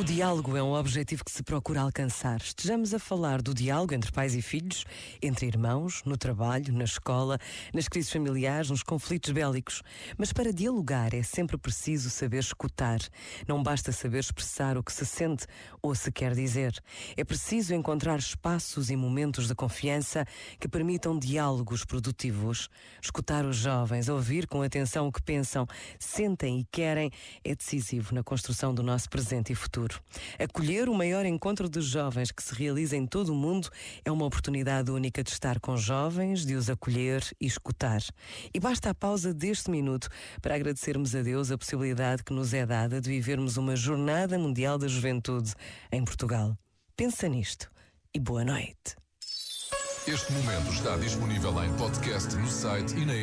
O diálogo é um objetivo que se procura alcançar. Estejamos a falar do diálogo entre pais e filhos, entre irmãos, no trabalho, na escola, nas crises familiares, nos conflitos bélicos. Mas para dialogar é sempre preciso saber escutar. Não basta saber expressar o que se sente ou se quer dizer. É preciso encontrar espaços e momentos de confiança que permitam diálogos produtivos. Escutar os jovens, ouvir com atenção o que pensam, sentem e querem é decisivo na construção do nosso presente e futuro futuro. Acolher o maior encontro dos jovens que se realiza em todo o mundo é uma oportunidade única de estar com jovens, de os acolher e escutar. E basta a pausa deste minuto para agradecermos a Deus a possibilidade que nos é dada de vivermos uma Jornada Mundial da Juventude em Portugal. Pensa nisto e boa noite. Este momento está disponível em podcast no site e na